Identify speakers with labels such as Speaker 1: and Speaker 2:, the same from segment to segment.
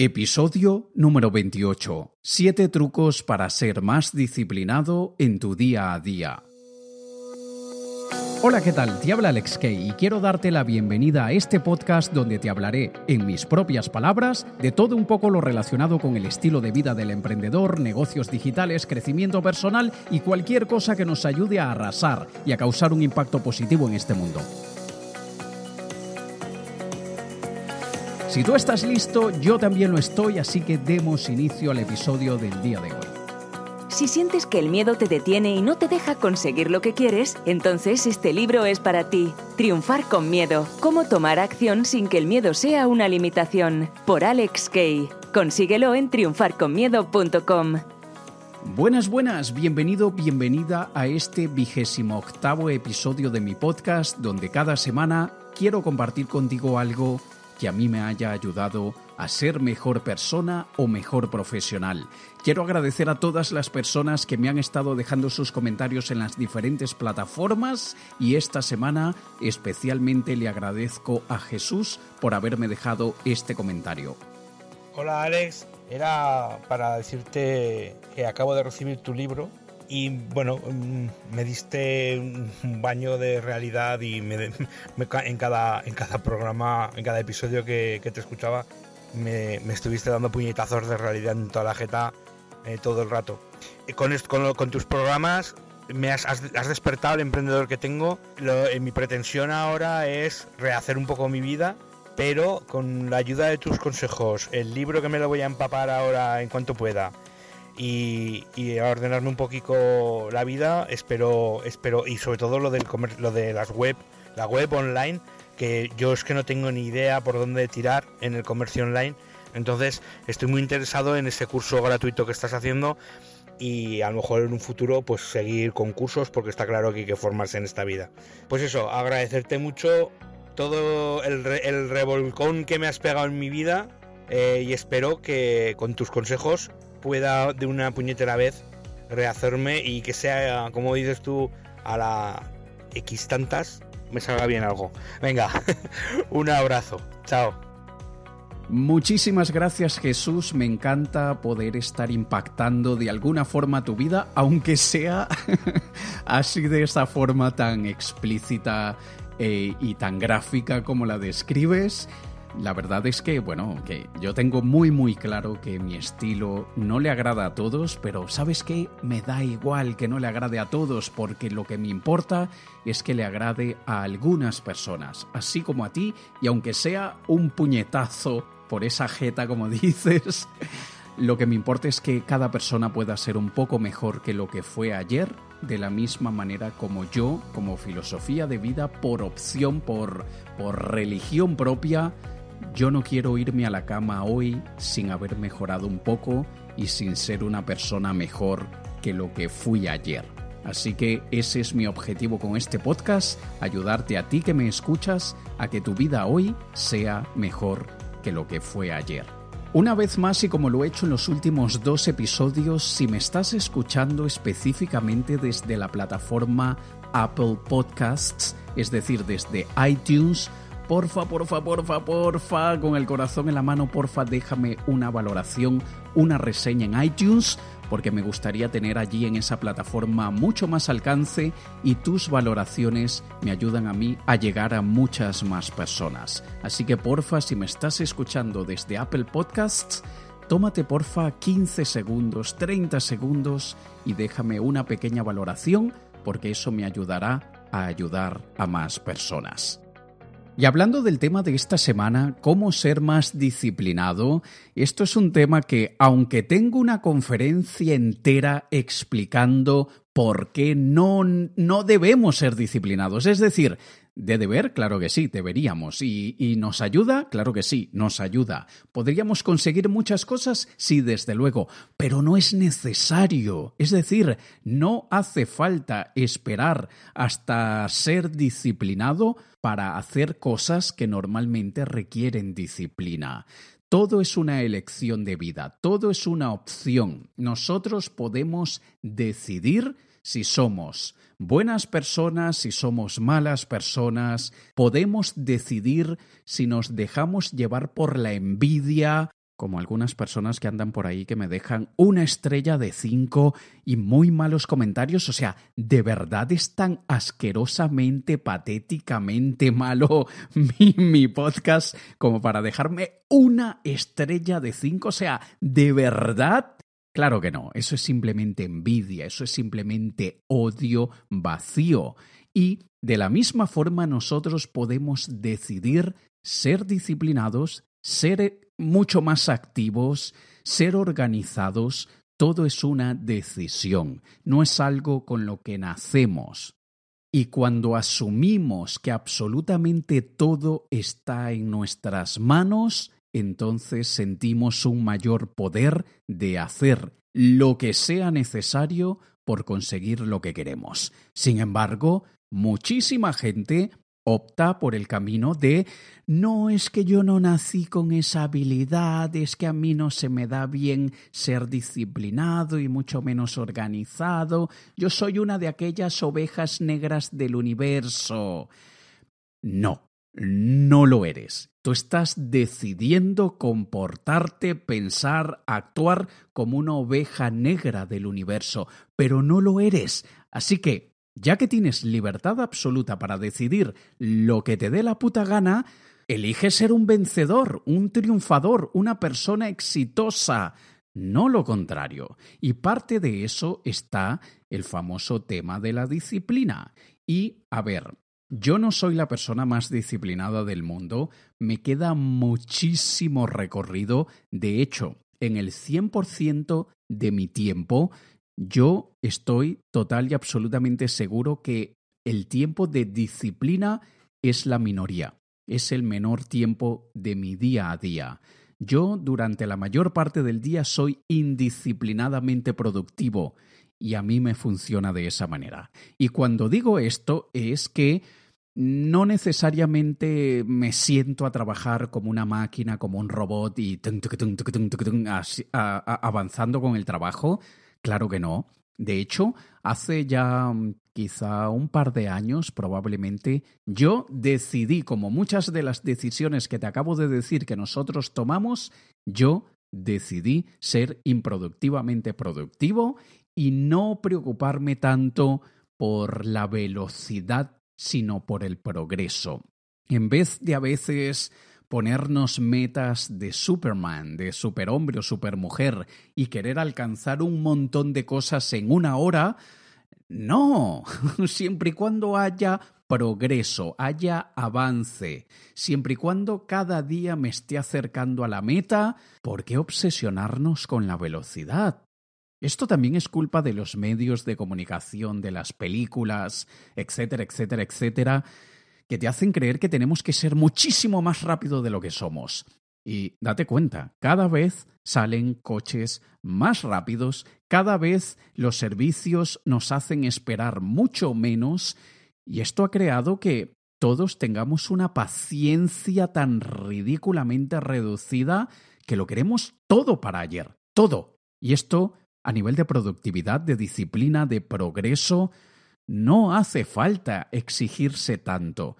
Speaker 1: Episodio número 28. Siete trucos para ser más disciplinado en tu día a día. Hola, ¿qué tal? Te habla Alex Kay y quiero darte la bienvenida a este podcast donde te hablaré, en mis propias palabras, de todo un poco lo relacionado con el estilo de vida del emprendedor, negocios digitales, crecimiento personal y cualquier cosa que nos ayude a arrasar y a causar un impacto positivo en este mundo. Si tú estás listo, yo también lo estoy, así que demos inicio al episodio del día de hoy.
Speaker 2: Si sientes que el miedo te detiene y no te deja conseguir lo que quieres, entonces este libro es para ti. Triunfar con miedo. Cómo tomar acción sin que el miedo sea una limitación. Por Alex Kay. Consíguelo en triunfarconmiedo.com.
Speaker 1: Buenas, buenas, bienvenido, bienvenida a este vigésimo octavo episodio de mi podcast donde cada semana quiero compartir contigo algo que a mí me haya ayudado a ser mejor persona o mejor profesional. Quiero agradecer a todas las personas que me han estado dejando sus comentarios en las diferentes plataformas y esta semana especialmente le agradezco a Jesús por haberme dejado este comentario.
Speaker 3: Hola Alex, era para decirte que acabo de recibir tu libro y bueno, mm, me diste un baño de realidad y me, en, cada, en cada programa, en cada episodio que, te escuchaba, me, estuviste dando puñetazos de realidad en toda la jeta eh, todo el rato. Con, con, con, tus programas me has, despertado el emprendedor que tengo. Eh, mi pretensión ahora es rehacer un poco mi vida, pero con la ayuda de tus consejos, el libro que me lo voy a empapar ahora en cuanto pueda y, a ordenarme un poquito la vida. Espero, espero, y sobre todo lo del lo de las web, la web online, que yo es que no tengo ni idea por dónde tirar en el comercio online. Entonces estoy muy interesado en ese curso gratuito que estás haciendo y a lo mejor en un futuro pues seguir con cursos porque está claro que hay que formarse en esta vida. Pues eso, agradecerte mucho todo el, el revolcón que me has pegado en mi vida eh, y espero que con tus consejos pueda de una puñetera vez rehacerme y que sea, como dices tú, a la X tantas, me salga bien algo. Venga, un abrazo. Chao.
Speaker 1: Muchísimas gracias Jesús, me encanta poder estar impactando de alguna forma tu vida, aunque sea así de esa forma tan explícita eh, y tan gráfica como la describes. La verdad es que, bueno, que yo tengo muy muy claro que mi estilo no le agrada a todos, pero ¿sabes qué? Me da igual que no le agrade a todos, porque lo que me importa es que le agrade a algunas personas, así como a ti, y aunque sea un puñetazo por esa jeta, como dices, lo que me importa es que cada persona pueda ser un poco mejor que lo que fue ayer, de la misma manera como yo, como filosofía de vida, por opción, por, por religión propia, yo no quiero irme a la cama hoy sin haber mejorado un poco y sin ser una persona mejor que lo que fui ayer. Así que ese es mi objetivo con este podcast, ayudarte a ti que me escuchas a que tu vida hoy sea mejor que lo que fue ayer. Una vez más y como lo he hecho en los últimos dos episodios, si me estás escuchando específicamente desde la plataforma Apple Podcasts, es decir, desde iTunes, Porfa, porfa, porfa, porfa, con el corazón en la mano, porfa, déjame una valoración, una reseña en iTunes, porque me gustaría tener allí en esa plataforma mucho más alcance y tus valoraciones me ayudan a mí a llegar a muchas más personas. Así que porfa, si me estás escuchando desde Apple Podcasts, tómate porfa 15 segundos, 30 segundos y déjame una pequeña valoración porque eso me ayudará a ayudar a más personas. Y hablando del tema de esta semana, cómo ser más disciplinado, esto es un tema que, aunque tengo una conferencia entera explicando por qué no, no debemos ser disciplinados, es decir, de deber, claro que sí, deberíamos. ¿Y, ¿Y, nos ayuda? Claro que sí, nos ayuda. ¿Podríamos conseguir muchas cosas? Sí, desde luego, pero no es necesario. Es decir, no hace falta esperar hasta ser disciplinado para hacer cosas que normalmente requieren disciplina. Todo es una elección de vida, todo es una opción. Nosotros podemos decidir si somos buenas personas, si somos malas personas, podemos decidir si nos dejamos llevar por la envidia como algunas personas que andan por ahí que me dejan una estrella de cinco y muy malos comentarios. O sea, ¿de verdad es tan asquerosamente, patéticamente malo mi, mi podcast como para dejarme una estrella de cinco? O sea, ¿de verdad? Claro que no, eso es simplemente envidia, eso es simplemente odio vacío. Y de la misma forma nosotros podemos decidir ser disciplinados, ser mucho más activos, ser organizados, todo es una decisión, no es algo con lo que nacemos. Y cuando asumimos que absolutamente todo está en nuestras manos, entonces sentimos un mayor poder de hacer lo que sea necesario por conseguir lo que queremos. Sin embargo, muchísima gente opta por el camino de no es que yo no nací con esa habilidad, es que a mí no se me da bien ser disciplinado y mucho menos organizado, yo soy una de aquellas ovejas negras del universo. No, no lo eres. Tú estás decidiendo comportarte, pensar, actuar como una oveja negra del universo, pero no lo eres. Así que ya que tienes libertad absoluta para decidir lo que te dé la puta gana, elige ser un vencedor, un triunfador, una persona exitosa, no lo contrario. Y parte de eso está el famoso tema de la disciplina. Y, a ver, yo no soy la persona más disciplinada del mundo, me queda muchísimo recorrido, de hecho, en el 100% de mi tiempo yo estoy total y absolutamente seguro que el tiempo de disciplina es la minoría, es el menor tiempo de mi día a día. Yo durante la mayor parte del día soy indisciplinadamente productivo y a mí me funciona de esa manera. Y cuando digo esto es que no necesariamente me siento a trabajar como una máquina, como un robot y avanzando con el trabajo, Claro que no. De hecho, hace ya mm, quizá un par de años probablemente, yo decidí, como muchas de las decisiones que te acabo de decir que nosotros tomamos, yo decidí ser improductivamente productivo y no preocuparme tanto por la velocidad, sino por el progreso. En vez de a veces ponernos metas de Superman, de superhombre o supermujer y querer alcanzar un montón de cosas en una hora, no, siempre y cuando haya progreso, haya avance, siempre y cuando cada día me esté acercando a la meta, ¿por qué obsesionarnos con la velocidad? Esto también es culpa de los medios de comunicación, de las películas, etcétera, etcétera, etcétera, que te hacen creer que tenemos que ser muchísimo más rápido de lo que somos. Y date cuenta, cada vez salen coches más rápidos, cada vez los servicios nos hacen esperar mucho menos y esto ha creado que todos tengamos una paciencia tan ridículamente reducida que lo queremos todo para ayer, todo. Y esto a nivel de productividad, de disciplina, de progreso, no hace falta exigirse tanto.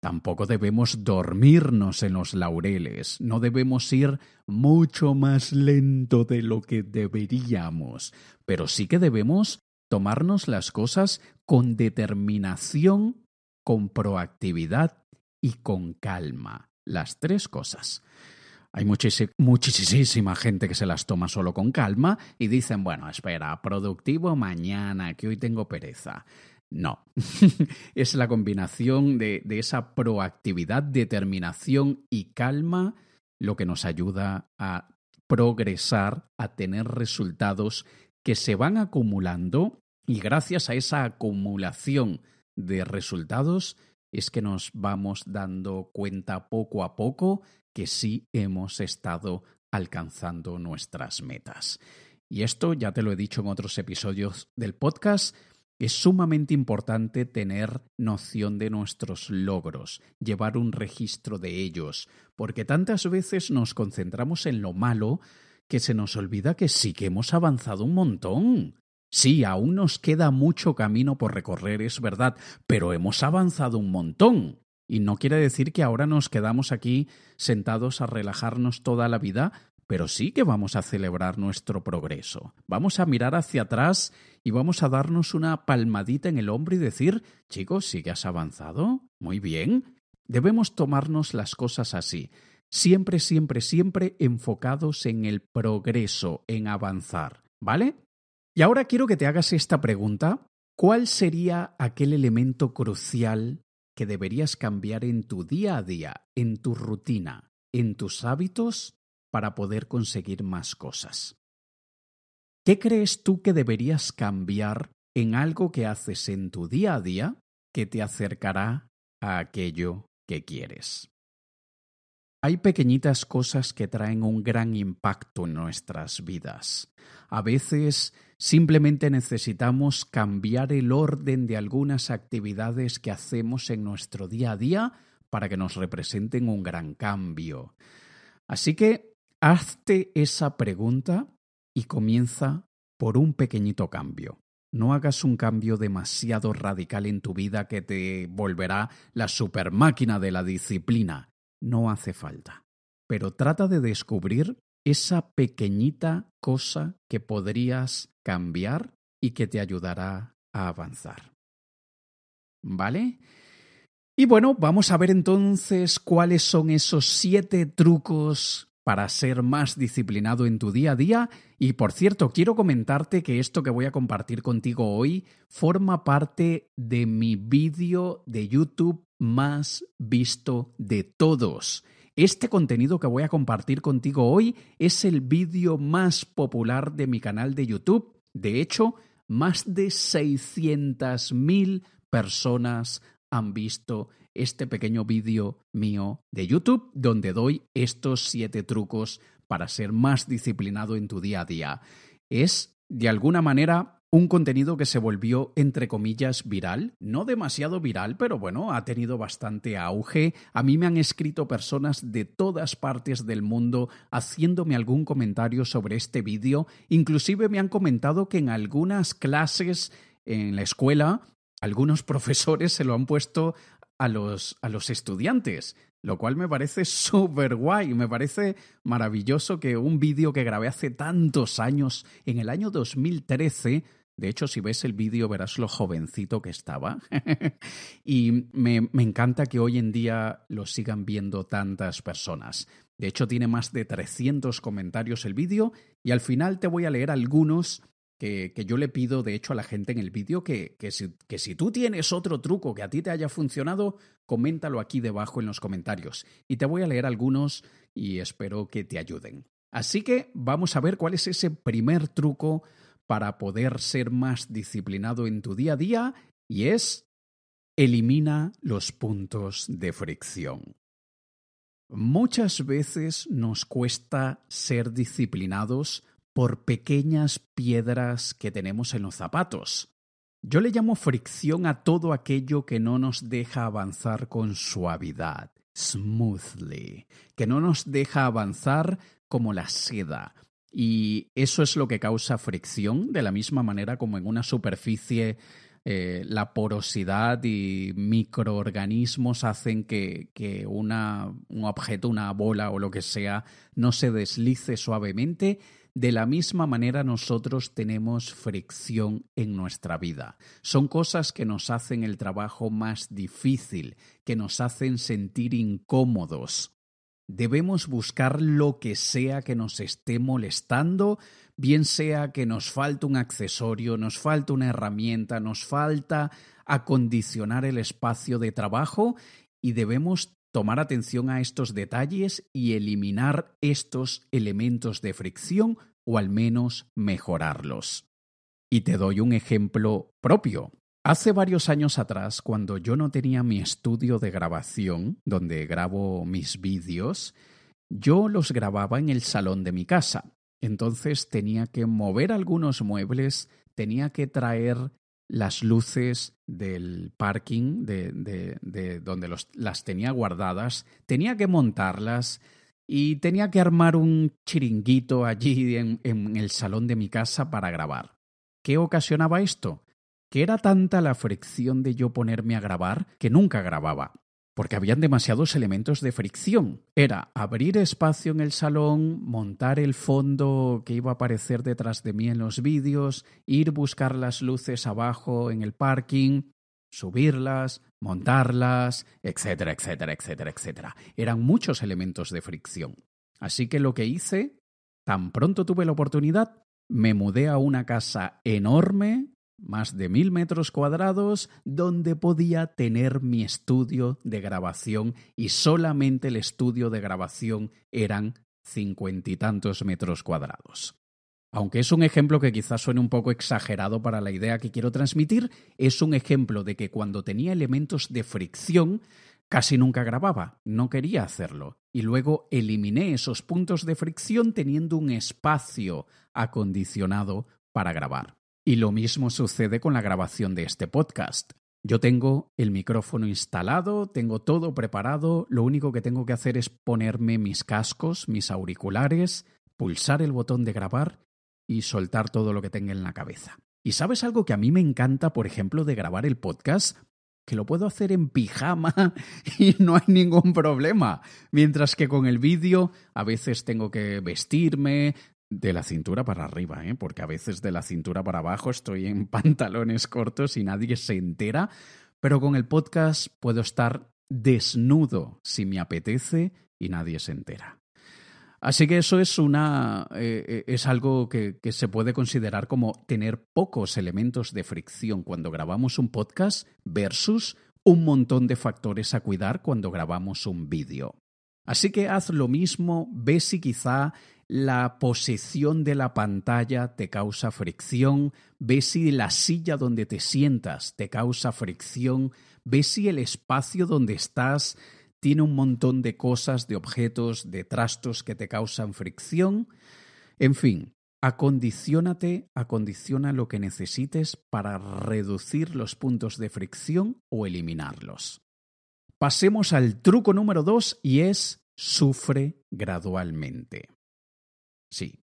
Speaker 1: Tampoco debemos dormirnos en los laureles, no debemos ir mucho más lento de lo que deberíamos, pero sí que debemos tomarnos las cosas con determinación, con proactividad y con calma. Las tres cosas. Hay muchísima gente que se las toma solo con calma y dicen, bueno, espera, productivo mañana, que hoy tengo pereza. No, es la combinación de, esa proactividad, determinación y calma lo que nos ayuda a progresar, a tener resultados que se van acumulando y gracias a esa acumulación de resultados es que nos vamos dando cuenta poco a poco que sí hemos estado alcanzando nuestras metas. Y esto ya te lo he dicho en otros episodios del podcast, es sumamente importante tener noción de nuestros logros, llevar un registro de ellos, porque tantas veces nos concentramos en lo malo que se nos olvida que sí que hemos avanzado un montón. Sí, aún nos queda mucho camino por recorrer, es verdad, pero hemos avanzado un montón. Y no quiere decir que ahora nos quedamos aquí sentados a relajarnos toda la vida, pero sí que vamos a celebrar nuestro progreso. Vamos a mirar hacia atrás y vamos a darnos una palmadita en el hombro y decir, chicos, ¿sí que has avanzado? Muy bien. Debemos tomarnos las cosas así, siempre, siempre, siempre enfocados en el progreso, en avanzar, ¿vale? Y ahora quiero que te hagas esta pregunta. ¿Cuál sería aquel elemento crucial que deberías cambiar en tu día a día, en tu rutina, en tus hábitos para poder conseguir más cosas? ¿Qué crees tú que deberías cambiar en algo que haces en tu día a día que te acercará a aquello que quieres? Hay pequeñitas cosas que traen un gran impacto en nuestras vidas. A veces simplemente necesitamos cambiar el orden de algunas actividades que hacemos en nuestro día a día para que nos representen un gran cambio. Así que hazte esa pregunta y comienza por un pequeñito cambio. No hagas un cambio demasiado radical en tu vida que te volverá la supermáquina de la disciplina. No hace falta. Pero trata de descubrir esa pequeñita cosa que podrías cambiar y que te ayudará a avanzar. ¿Vale? Y bueno, vamos a ver entonces cuáles son esos siete trucos para ser más disciplinado en tu día a día. Y por cierto, quiero comentarte que esto que voy a compartir contigo hoy forma parte de mi vídeo de YouTube más visto de todos. Este contenido que voy a compartir contigo hoy es el vídeo más popular de mi canal de YouTube. De hecho, más de 600.000 personas han visto este pequeño vídeo mío de YouTube donde doy estos siete trucos para ser más disciplinado en tu día a día. Es, de alguna manera, un contenido que se volvió, entre comillas, viral. No demasiado viral, pero bueno, ha tenido bastante auge. A mí me han escrito personas de todas partes del mundo haciéndome algún comentario sobre este vídeo. Inclusive me han comentado que en algunas clases en la escuela algunos profesores se lo han puesto a los, a los estudiantes, lo cual me parece súper guay, me parece maravilloso que un vídeo que grabé hace tantos años, en el año 2013, de hecho, si ves el vídeo verás lo jovencito que estaba. y me, me, encanta que hoy en día lo sigan viendo tantas personas. De hecho, tiene más de 300 comentarios el vídeo y al final te voy a leer algunos que, yo le pido, de hecho, a la gente en el vídeo que, que, si, que si tú tienes otro truco que a ti te haya funcionado, coméntalo aquí debajo en los comentarios. Y te voy a leer algunos y espero que te ayuden. Así que vamos a ver cuál es ese primer truco para poder ser más disciplinado en tu día a día y es elimina los puntos de fricción. Muchas veces nos cuesta ser disciplinados por pequeñas piedras que tenemos en los zapatos. Yo le llamo fricción a todo aquello que no nos deja avanzar con suavidad, smoothly, que no nos deja avanzar como la seda. Y eso es lo que causa fricción, de la misma manera como en una superficie eh, la porosidad y microorganismos hacen que, que una, un objeto, una bola o lo que sea, no se deslice suavemente. De la misma manera nosotros tenemos fricción en nuestra vida. Son cosas que nos hacen el trabajo más difícil, que nos hacen sentir incómodos. Debemos buscar lo que sea que nos esté molestando, bien sea que nos falta un accesorio, nos falta una herramienta, nos falta acondicionar el espacio de trabajo y debemos tomar atención a estos detalles y eliminar estos elementos de fricción o al menos mejorarlos. Y te doy un ejemplo propio. Hace varios años atrás, cuando yo no tenía mi estudio de grabación, donde grabo mis vídeos, yo los grababa en el salón de mi casa. Entonces tenía que mover algunos muebles, tenía que traer las luces del parking de, de, donde las tenía guardadas, tenía que montarlas y tenía que armar un chiringuito allí en, en el salón de mi casa para grabar. ¿Qué ocasionaba esto? Que era tanta la fricción de yo ponerme a grabar que nunca grababa. Porque habían demasiados elementos de fricción. Era abrir espacio en el salón, montar el fondo que iba a aparecer detrás de mí en los vídeos, ir buscar las luces abajo en el parking, subirlas, montarlas, etcétera, etcétera, etcétera, etcétera. Eran muchos elementos de fricción. Así que lo que hice, tan pronto tuve la oportunidad, me mudé a una casa enorme más de mil metros cuadrados donde podía tener mi estudio de grabación y solamente el estudio de grabación eran cincuenta y tantos metros cuadrados. Aunque es un ejemplo que quizás suene un poco exagerado para la idea que quiero transmitir, es un ejemplo de que cuando tenía elementos de fricción casi nunca grababa, no quería hacerlo, y luego eliminé esos puntos de fricción teniendo un espacio acondicionado para grabar. Y lo mismo sucede con la grabación de este podcast. Yo tengo el micrófono instalado, tengo todo preparado, lo único que tengo que hacer es ponerme mis cascos, mis auriculares, pulsar el botón de grabar y soltar todo lo que tenga en la cabeza. ¿Y sabes algo que a mí me encanta, por ejemplo, de grabar el podcast? Que lo puedo hacer en pijama y no hay ningún problema. Mientras que con el vídeo a veces tengo que vestirme, de la cintura para arriba, ¿eh? porque a veces de la cintura para abajo estoy en pantalones cortos y nadie se entera, pero con el podcast puedo estar desnudo si me apetece y nadie se entera. Así que eso es una eh, eh, es algo que, que se puede considerar como tener pocos elementos de fricción cuando grabamos un podcast versus un montón de factores a cuidar cuando grabamos un vídeo. Así que haz lo mismo, ve si quizá la posición de la pantalla te causa fricción, ve si la silla donde te sientas te causa fricción, ve si el espacio donde estás tiene un montón de cosas, de objetos, de trastos que te causan fricción. En fin, acondiciónate, acondiciona lo que necesites para reducir los puntos de fricción o eliminarlos. Pasemos al truco número dos y es sufre gradualmente. Sí,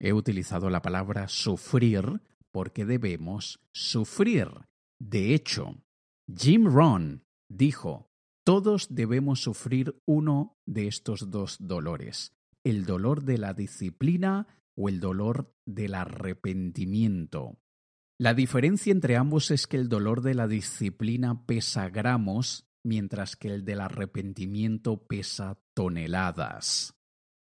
Speaker 1: he utilizado la palabra sufrir porque debemos sufrir. De hecho, Jim Rohn dijo, todos debemos sufrir uno de estos dos dolores, el dolor de la disciplina o el dolor del arrepentimiento. La diferencia entre ambos es que el dolor de la disciplina pesa gramos, mientras que el del arrepentimiento pesa toneladas.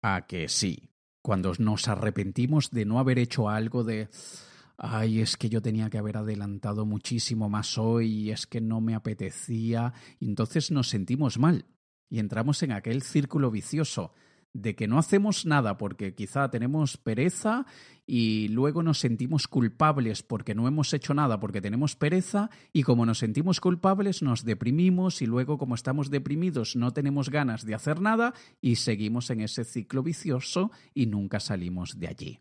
Speaker 1: ¿A que sí? Cuando nos arrepentimos de no haber hecho algo de ay, es que yo tenía que haber adelantado muchísimo más hoy, es que no me apetecía, entonces nos sentimos mal y entramos en aquel círculo vicioso de que no hacemos nada porque quizá tenemos pereza y luego nos sentimos culpables porque no hemos hecho nada porque tenemos pereza y como nos sentimos culpables nos deprimimos y luego como estamos deprimidos no tenemos ganas de hacer nada y seguimos en ese ciclo vicioso y nunca salimos de allí.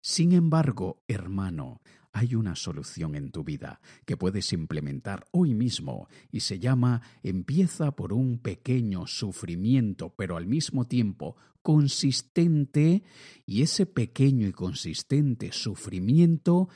Speaker 1: Sin embargo, hermano, hay una solución en tu vida que puedes implementar hoy mismo y se llama empieza por un pequeño sufrimiento, pero al mismo tiempo consistente, y ese pequeño y consistente sufrimiento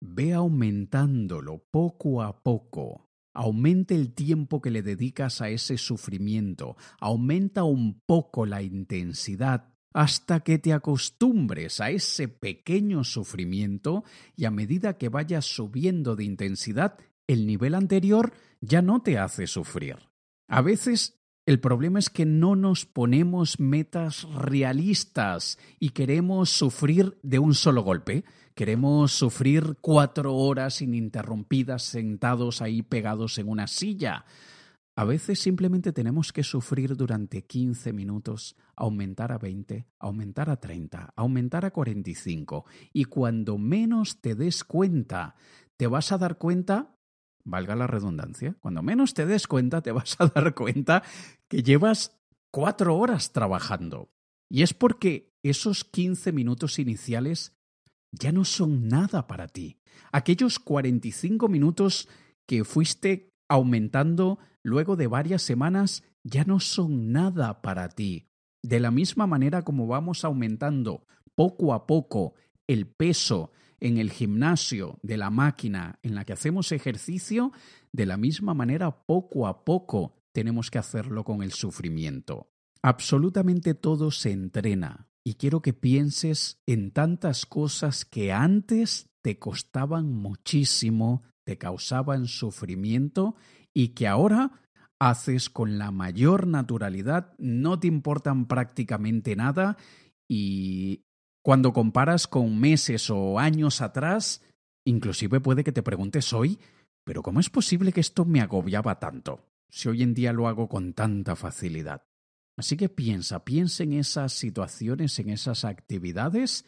Speaker 1: ve aumentándolo poco a poco. Aumente el tiempo que le dedicas a ese sufrimiento, aumenta un poco la intensidad hasta que te acostumbres a ese pequeño sufrimiento y a medida que vayas subiendo de intensidad, el nivel anterior ya no te hace sufrir. A veces el problema es que no nos ponemos metas realistas y queremos sufrir de un solo golpe. Queremos sufrir cuatro horas ininterrumpidas sentados ahí pegados en una silla. A veces simplemente tenemos que sufrir durante 15 minutos, aumentar a 20, aumentar a 30, aumentar a 45. Y cuando menos te des cuenta, te vas a dar cuenta, valga la redundancia, cuando menos te des cuenta, te vas a dar cuenta que llevas cuatro horas trabajando. Y es porque esos 15 minutos iniciales ya no son nada para ti. Aquellos 45 minutos que fuiste aumentando luego de varias semanas ya no son nada para ti. De la misma manera como vamos aumentando poco a poco el peso en el gimnasio de la máquina en la que hacemos ejercicio, de la misma manera poco a poco tenemos que hacerlo con el sufrimiento. Absolutamente todo se entrena y quiero que pienses en tantas cosas que antes te costaban muchísimo, te causaban sufrimiento y que ahora haces con la mayor naturalidad, no te importan prácticamente nada y cuando comparas con meses o años atrás, inclusive puede que te preguntes hoy, pero ¿cómo es posible que esto me agobiaba tanto? Si hoy en día lo hago con tanta facilidad. Así que piensa, piensa en esas situaciones, en esas actividades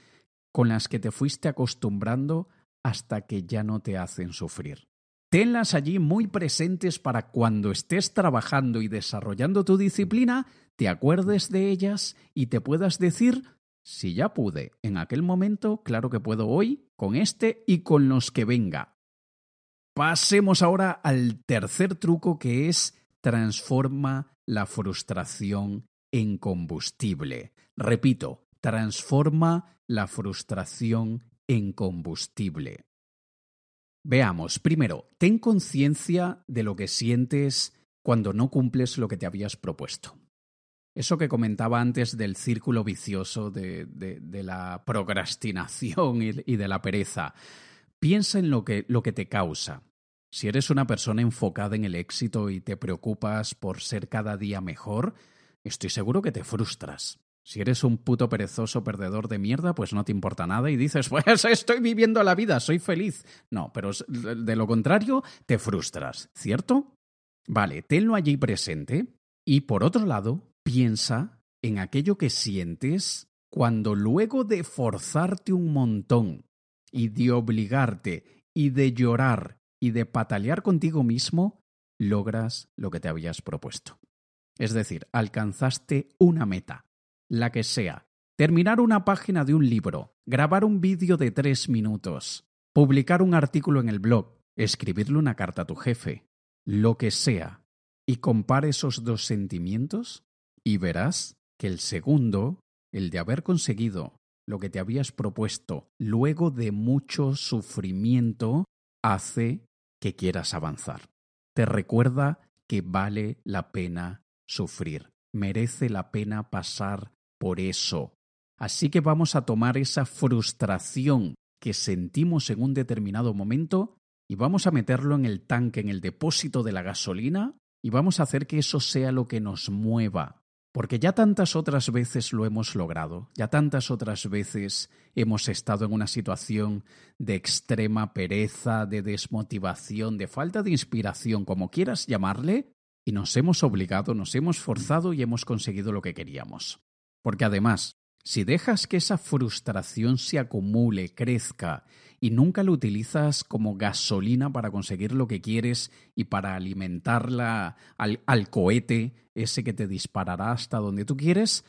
Speaker 1: con las que te fuiste acostumbrando hasta que ya no te hacen sufrir. Tenlas allí muy presentes para cuando estés trabajando y desarrollando tu disciplina, te acuerdes de ellas y te puedas decir, si ya pude en aquel momento, claro que puedo hoy, con este y con los que venga. Pasemos ahora al tercer truco que es transforma la frustración en combustible. Repito, transforma la frustración en combustible. Veamos, primero, ten conciencia de lo que sientes cuando no cumples lo que te habías propuesto. Eso que comentaba antes del círculo vicioso de, la procrastinación y, de la pereza. Piensa en lo que te causa. Si eres una persona enfocada en el éxito y te preocupas por ser cada día mejor, estoy seguro que te frustras. Si eres un puto perezoso perdedor de mierda, pues no te importa nada y dices, pues estoy viviendo la vida, soy feliz. No, pero de lo contrario, te frustras, ¿cierto? Vale, tenlo allí presente y por otro lado, piensa en aquello que sientes cuando luego de forzarte un montón y de obligarte y de llorar y de patalear contigo mismo, logras lo que te habías propuesto. Es decir, alcanzaste una meta, la que sea. Terminar una página de un libro, grabar un vídeo de tres minutos, publicar un artículo en el blog, escribirle una carta a tu jefe, lo que sea, y compare esos dos sentimientos y verás que el segundo, el de haber conseguido lo que te habías propuesto luego de mucho sufrimiento, hace que quieras avanzar. Te recuerda que vale la pena sufrir, merece la pena pasar por eso. Así que vamos a tomar esa frustración que sentimos en un determinado momento y vamos a meterlo en el tanque, en el depósito de la gasolina y vamos a hacer que eso sea lo que nos mueva. Porque ya tantas otras veces lo hemos logrado, ya tantas otras veces hemos estado en una situación de extrema pereza, de desmotivación, de falta de inspiración, como quieras llamarle, y nos hemos obligado, nos hemos forzado y hemos conseguido lo que queríamos. Porque además, si dejas que esa frustración se acumule, crezca, y nunca lo utilizas como gasolina para conseguir lo que quieres y para alimentarla al, al cohete, ese que te disparará hasta donde tú quieres,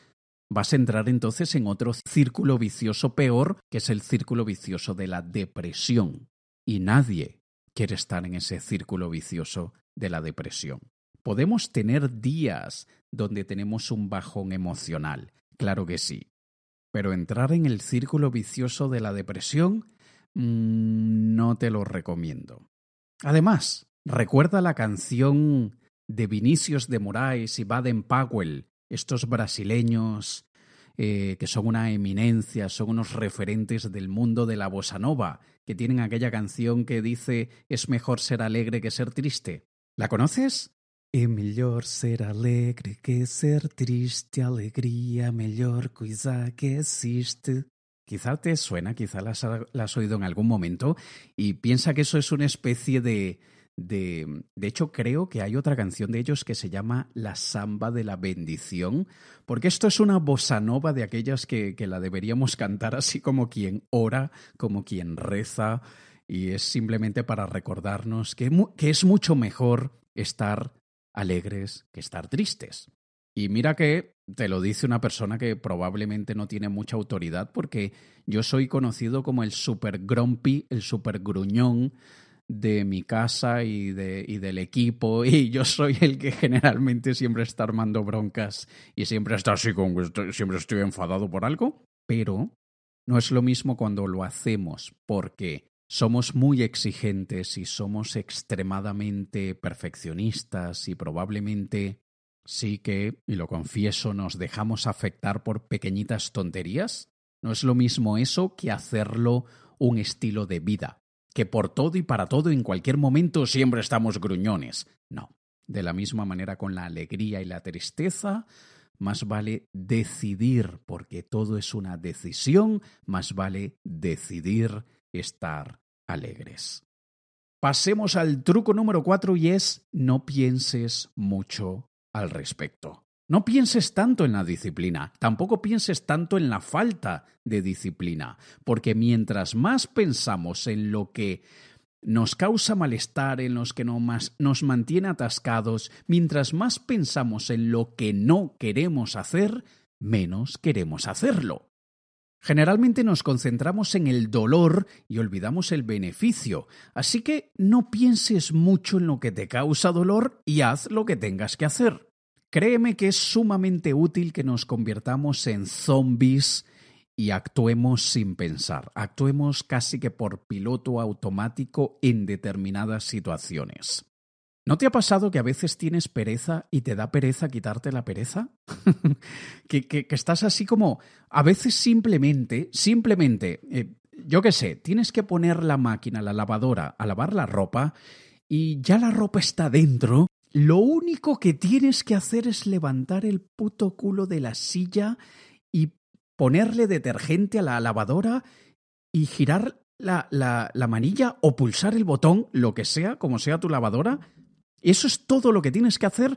Speaker 1: vas a entrar entonces en otro círculo vicioso peor, que es el círculo vicioso de la depresión. Y nadie quiere estar en ese círculo vicioso de la depresión. Podemos tener días donde tenemos un bajón emocional, claro que sí, pero entrar en el círculo vicioso de la depresión mm, no te lo recomiendo. Además, recuerda la canción de Vinicius de Moraes y Baden Powell, estos brasileños eh, que son una eminencia, son unos referentes del mundo de la bossa nova, que tienen aquella canción que dice es mejor ser alegre que ser triste. ¿La conoces? É melhor ser alegre que ser triste, alegría, mejor coisa que existe. Quizá te suena, quizá la has, oído en algún momento y piensa que eso es una especie de, de... De hecho, creo que hay otra canción de ellos que se llama La Samba de la Bendición, porque esto es una bossa nova de aquellas que, que la deberíamos cantar así como quien ora, como quien reza, y es simplemente para recordarnos que, que es mucho mejor estar alegres que estar tristes. Y mira que te lo dice una persona que probablemente no tiene mucha autoridad porque yo soy conocido como el super grumpy, el super gruñón de mi casa y, de, y del equipo y yo soy el que generalmente siempre está armando broncas y siempre está así como siempre estoy enfadado por algo, pero no es lo mismo cuando lo hacemos porque somos muy exigentes y somos extremadamente perfeccionistas y probablemente sí que, y lo confieso, nos dejamos afectar por pequeñitas tonterías. No es lo mismo eso que hacerlo un estilo de vida, que por todo y para todo en cualquier momento siempre estamos gruñones. No. De la misma manera con la alegría y la tristeza, más vale decidir, porque todo es una decisión, más vale decidir estar alegres. Pasemos al truco número cuatro y es no pienses mucho al respecto. No pienses tanto en la disciplina, tampoco pienses tanto en la falta de disciplina, porque mientras más pensamos en lo que nos causa malestar, en los que nos mantiene atascados, mientras más pensamos en lo que no queremos hacer, menos queremos hacerlo. Generalmente nos concentramos en el dolor y olvidamos el beneficio, así que no pienses mucho en lo que te causa dolor y haz lo que tengas que hacer. Créeme que es sumamente útil que nos convirtamos en zombies y actuemos sin pensar, actuemos casi que por piloto automático en determinadas situaciones. ¿No te ha pasado que a veces tienes pereza y te da pereza quitarte la pereza? que, que, estás así como, a veces simplemente, simplemente, eh, yo qué sé, tienes que poner la máquina, la lavadora, a lavar la ropa y ya la ropa está dentro. Lo único que tienes que hacer es levantar el puto culo de la silla y ponerle detergente a la lavadora y girar la, la, la manilla o pulsar el botón, lo que sea, como sea tu lavadora, eso es todo lo que tienes que hacer,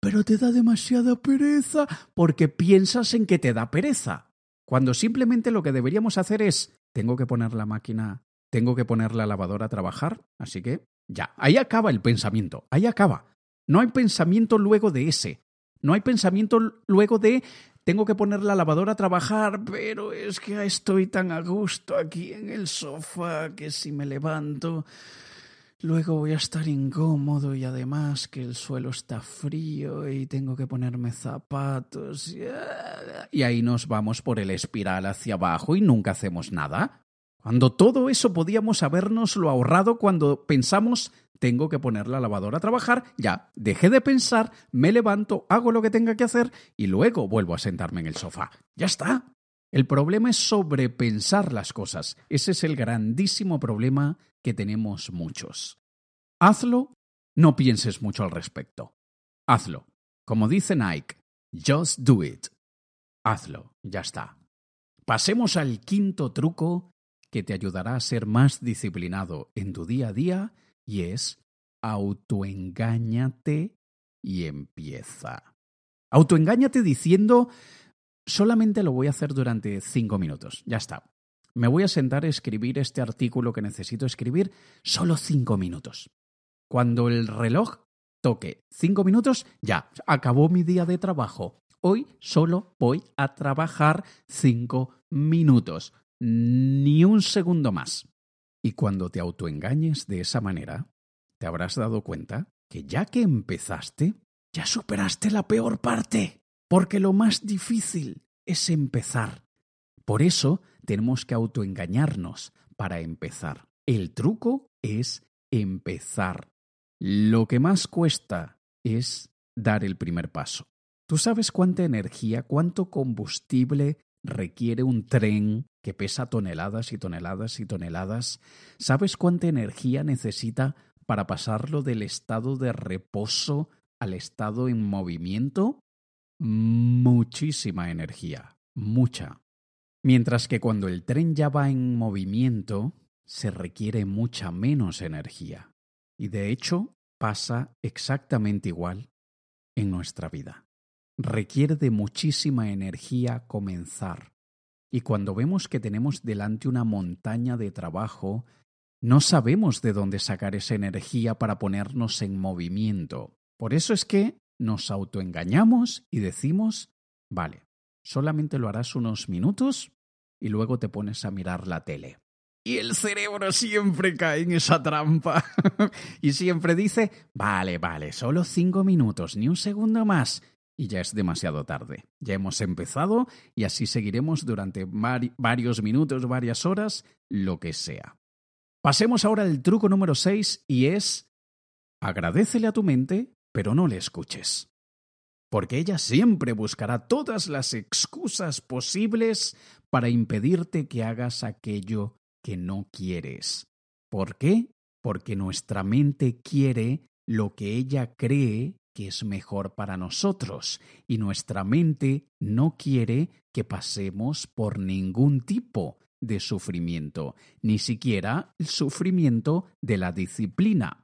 Speaker 1: pero te da demasiada pereza porque piensas en que te da pereza. Cuando simplemente lo que deberíamos hacer es, tengo que poner la máquina, tengo que poner la lavadora a trabajar, así que ya, ahí acaba el pensamiento, ahí acaba. No hay pensamiento luego de ese. No hay pensamiento luego de tengo que poner la lavadora a trabajar, pero es que estoy tan a gusto aquí en el sofá que si me levanto Luego voy a estar incómodo y además que el suelo está frío y tengo que ponerme zapatos. Y ahí nos vamos por el espiral hacia abajo y nunca hacemos nada. Cuando todo eso podíamos habernoslo ahorrado cuando pensamos tengo que poner la lavadora a trabajar, ya, dejé de pensar, me levanto, hago lo que tenga que hacer y luego vuelvo a sentarme en el sofá. Ya está. El problema es sobrepensar las cosas. Ese es el grandísimo problema que tenemos muchos. Hazlo, no pienses mucho al respecto. Hazlo. Como dice Nike, just do it. Hazlo, ya está. Pasemos al quinto truco que te ayudará a ser más disciplinado en tu día a día y es autoengáñate y empieza. Autoengáñate diciendo solamente lo voy a hacer durante cinco minutos. Ya está. Me voy a sentar a escribir este artículo que necesito escribir solo cinco minutos. Cuando el reloj toque cinco minutos, ya, acabó mi día de trabajo. Hoy solo voy a trabajar cinco minutos, ni un segundo más. Y cuando te autoengañes de esa manera, te habrás dado cuenta que ya que empezaste, ya superaste la peor parte, porque lo más difícil es empezar. Por eso tenemos que autoengañarnos para empezar. El truco es empezar. Lo que más cuesta es dar el primer paso. ¿Tú sabes cuánta energía, cuánto combustible requiere un tren que pesa toneladas y toneladas y toneladas? ¿Sabes cuánta energía necesita para pasarlo del estado de reposo al estado en movimiento? Muchísima energía, mucha. Mientras que cuando el tren ya va en movimiento, se requiere mucha menos energía. Y de hecho, pasa exactamente igual en nuestra vida. Requiere de muchísima energía comenzar. Y cuando vemos que tenemos delante una montaña de trabajo, no sabemos de dónde sacar esa energía para ponernos en movimiento. Por eso es que nos autoengañamos y decimos, vale, solamente lo harás unos minutos y luego te pones a mirar la tele. Y el cerebro siempre cae en esa trampa. y siempre dice, vale, vale, solo cinco minutos, ni un segundo más. Y ya es demasiado tarde. Ya hemos empezado y así seguiremos durante varios minutos, varias horas, lo que sea. Pasemos ahora al truco número 6 y es agradecele a tu mente, pero no le escuches. Porque ella siempre buscará todas las excusas posibles para impedirte que hagas aquello que no quieres. ¿Por qué? Porque nuestra mente quiere lo que ella cree que es mejor para nosotros y nuestra mente no quiere que pasemos por ningún tipo de sufrimiento, ni siquiera el sufrimiento de la disciplina.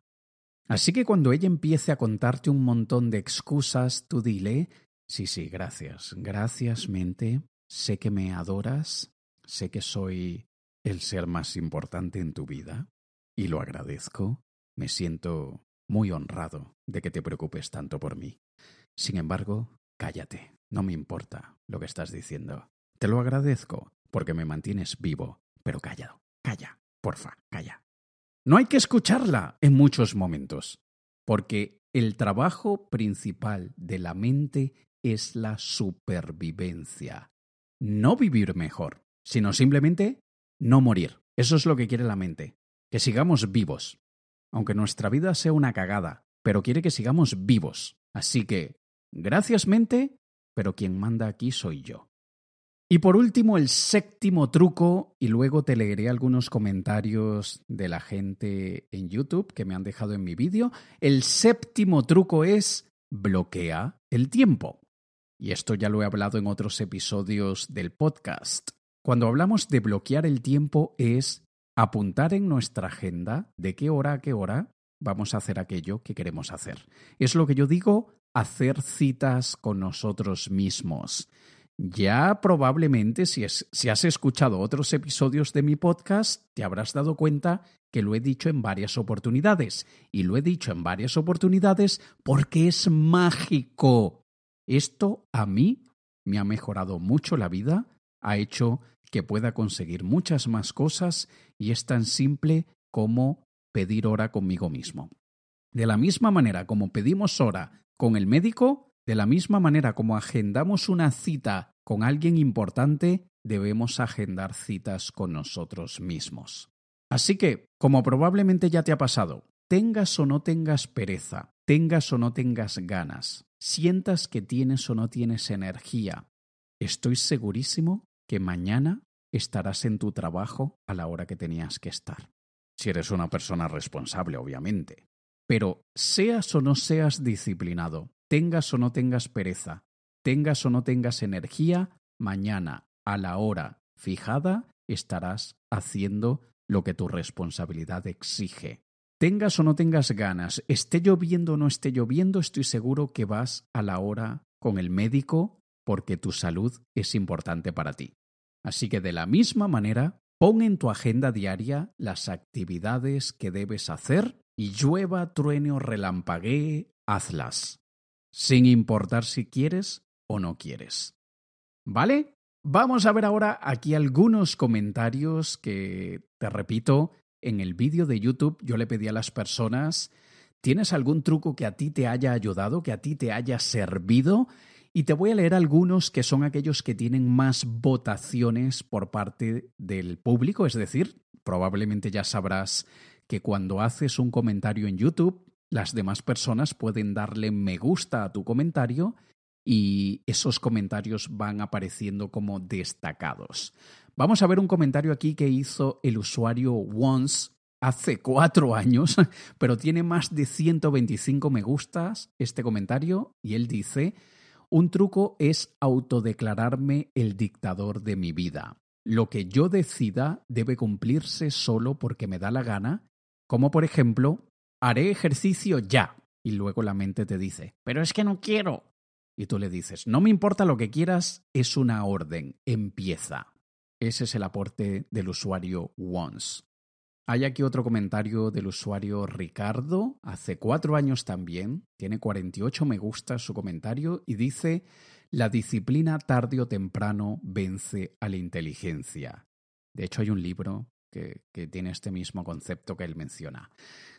Speaker 1: Así que cuando ella empiece a contarte un montón de excusas, tú dile, sí, sí, gracias, gracias mente, sé que me adoras, sé que soy el ser más importante en tu vida y lo agradezco, me siento muy honrado de que te preocupes tanto por mí. Sin embargo, cállate, no me importa lo que estás diciendo. Te lo agradezco porque me mantienes vivo, pero callado, calla, porfa, calla. No hay que escucharla en muchos momentos, porque el trabajo principal de la mente es la supervivencia. No vivir mejor, sino simplemente no morir. Eso es lo que quiere la mente, que sigamos vivos, aunque nuestra vida sea una cagada, pero quiere que sigamos vivos. Así que, gracias mente, pero quien manda aquí soy yo. Y por último, el séptimo truco, y luego te leeré algunos comentarios de la gente en YouTube que me han dejado en mi vídeo. El séptimo truco es bloquea el tiempo. Y esto ya lo he hablado en otros episodios del podcast. Cuando hablamos de bloquear el tiempo es apuntar en nuestra agenda de qué hora a qué hora vamos a hacer aquello que queremos hacer. Es lo que yo digo, hacer citas con nosotros mismos. Ya probablemente si, has escuchado otros episodios de mi podcast, te habrás dado cuenta que lo he dicho en varias oportunidades. Y lo he dicho en varias oportunidades porque es mágico. Esto a mí me ha mejorado mucho la vida, ha hecho que pueda conseguir muchas más cosas y es tan simple como pedir hora conmigo mismo. De la misma manera como pedimos hora con el médico, de la misma manera como agendamos una cita con alguien importante, debemos agendar citas con nosotros mismos. Así que, como probablemente ya te ha pasado, tengas o no tengas pereza, tengas o no tengas ganas, sientas que tienes o no tienes energía, estoy segurísimo que mañana estarás en tu trabajo a la hora que tenías que estar. Si eres una persona responsable, obviamente. Pero seas o no seas disciplinado, tengas o no tengas pereza, tengas o no tengas energía, mañana a la hora fijada estarás haciendo lo que tu responsabilidad exige. Tengas o no tengas ganas, esté lloviendo o no esté lloviendo, estoy seguro que vas a la hora con el médico porque tu salud es importante para ti. Así que de la misma manera, pon en tu agenda diaria las actividades que debes hacer y llueva, truene o relampaguee, hazlas, sin importar si quieres o no quieres. ¿Vale? Vamos a ver ahora aquí algunos comentarios que, te repito, en el vídeo de YouTube yo le pedí a las personas, ¿tienes algún truco que a ti te haya ayudado, que a ti te haya servido? Y te voy a leer algunos que son aquellos que tienen más votaciones por parte del público, es decir, probablemente ya sabrás que cuando haces un comentario en YouTube, las demás personas pueden darle me gusta a tu comentario y esos comentarios van apareciendo como destacados. Vamos a ver un comentario aquí que hizo el usuario Once hace cuatro años, pero tiene más de 125 me gustas este comentario y él dice, un truco es autodeclararme el dictador de mi vida. Lo que yo decida debe cumplirse solo porque me da la gana, como por ejemplo, haré ejercicio ya. Y luego la mente te dice, pero es que no quiero. Y tú le dices, no me importa lo que quieras, es una orden, empieza. Ese es el aporte del usuario Once. Hay aquí otro comentario del usuario Ricardo, hace cuatro años también, tiene 48 me gusta su comentario y dice, la disciplina tarde o temprano vence a la inteligencia. De hecho hay un libro que, tiene este mismo concepto que él menciona.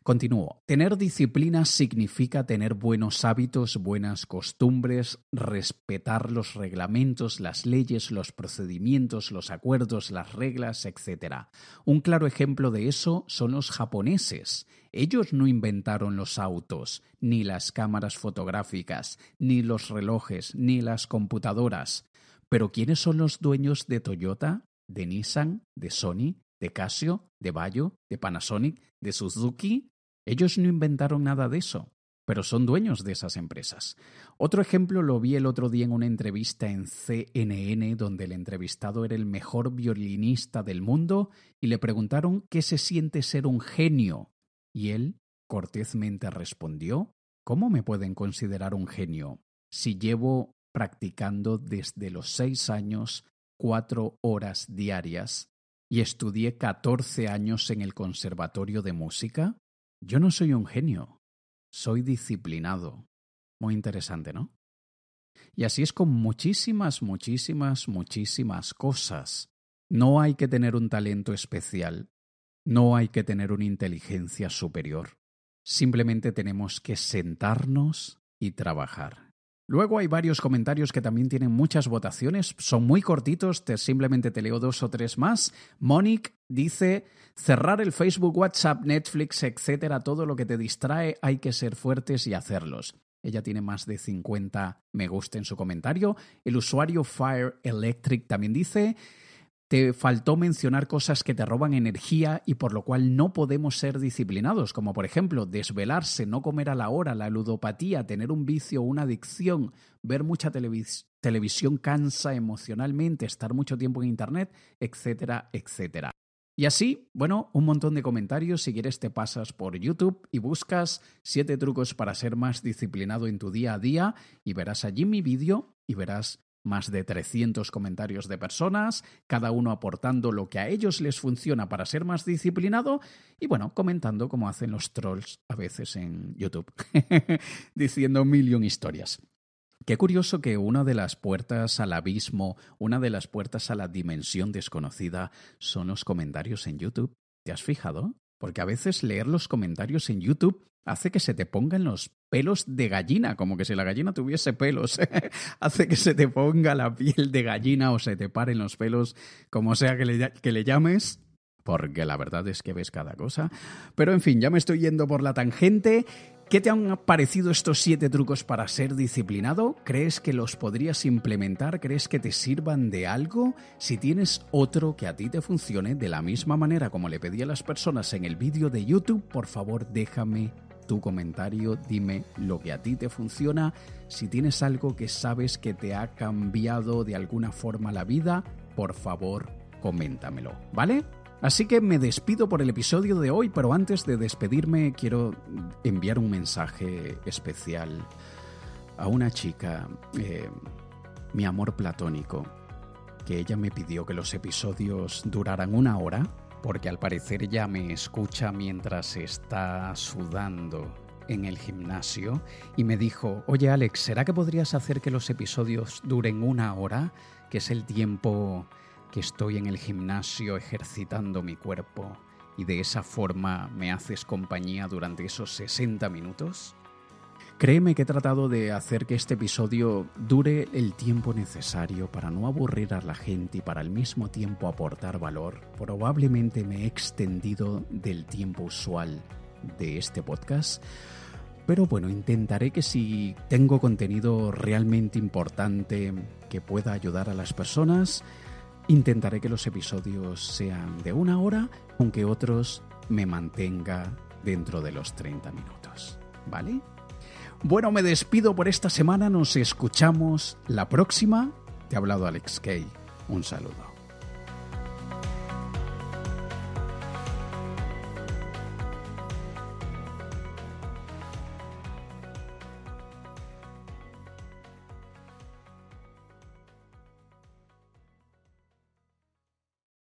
Speaker 1: Continúo. Tener disciplina significa tener buenos hábitos, buenas costumbres, respetar los reglamentos, las leyes, los procedimientos, los acuerdos, las reglas, etc. Un claro ejemplo de eso son los japoneses. Ellos no inventaron los autos, ni las cámaras fotográficas, ni los relojes, ni las computadoras. Pero ¿quiénes son los dueños de Toyota, de Nissan, de Sony, de Casio, de Bayo, de Panasonic, de Suzuki? Ellos no inventaron nada de eso, pero son dueños de esas empresas. Otro ejemplo lo vi el otro día en una entrevista en CNN donde el entrevistado era el mejor violinista del mundo y le preguntaron qué se siente ser un genio. Y él cortésmente respondió ¿Cómo me pueden considerar un genio si llevo practicando desde los seis años cuatro horas diarias y estudié catorce años en el Conservatorio de Música? Yo no soy un genio, soy disciplinado. Muy interesante, ¿no? Y así es con muchísimas, muchísimas, muchísimas cosas. No hay que tener un talento especial, no hay que tener una inteligencia superior. Simplemente tenemos que sentarnos y trabajar. Luego hay varios comentarios que también tienen muchas votaciones, son muy cortitos, te, simplemente te leo dos o tres más. Monique dice, cerrar el Facebook, WhatsApp, Netflix, etcétera, todo lo que te distrae, hay que ser fuertes y hacerlos. Ella tiene más de 50 me gusta en su comentario. El usuario Fire Electric también dice, te faltó mencionar cosas que te roban energía y por lo cual no podemos ser disciplinados, como por ejemplo desvelarse, no comer a la hora, la ludopatía, tener un vicio una adicción, ver mucha televisión cansa emocionalmente, estar mucho tiempo en Internet, etcétera, etcétera. Y así, bueno, un montón de comentarios. Si quieres te pasas por YouTube y buscas siete trucos para ser más disciplinado en tu día a día y verás allí mi vídeo y verás más de 300 comentarios de personas, cada uno aportando lo que a ellos les funciona para ser más disciplinado y bueno, comentando como hacen los trolls a veces en YouTube, diciendo millón historias. Qué curioso que una de las puertas al abismo, una de las puertas a la dimensión desconocida son los comentarios en YouTube. ¿Te has fijado? Porque a veces leer los comentarios en YouTube hace que se te pongan los pelos de gallina, como que si la gallina tuviese pelos. hace que se te ponga la piel de gallina o se te paren los pelos, como sea que le, llames porque la verdad es que ves cada cosa. Pero en fin, ya me estoy yendo por la tangente. ¿Qué te han parecido estos siete trucos para ser disciplinado? ¿Crees que los podrías implementar? ¿Crees que te sirvan de algo? Si tienes otro que a ti te funcione de la misma manera como le pedí a las personas en el vídeo de YouTube, por favor déjame tu comentario, dime lo que a ti te funciona. Si tienes algo que sabes que te ha cambiado de alguna forma la vida, por favor coméntamelo, ¿vale? Así que me despido por el episodio de hoy, pero antes de despedirme quiero enviar un mensaje especial a una chica, eh, mi amor platónico, que ella me pidió que los episodios duraran una hora, porque al parecer ella me escucha mientras está sudando en el gimnasio y me dijo, oye Alex, ¿será que podrías hacer que los episodios duren una hora? Que es el tiempo que estoy en el gimnasio ejercitando mi cuerpo y de esa forma me haces compañía durante esos 60 minutos? Créeme que he tratado de hacer que este episodio dure el tiempo necesario para no aburrir a la gente y para al mismo tiempo aportar valor. Probablemente me he extendido del tiempo usual de este podcast. Pero bueno, intentaré que si tengo contenido realmente importante que pueda ayudar a las personas, Intentaré que los episodios sean de una hora, aunque otros me mantenga dentro de los 30 minutos. ¿Vale? Bueno, me despido por esta semana. Nos escuchamos la próxima. Te ha hablado Alex Kay. Un saludo.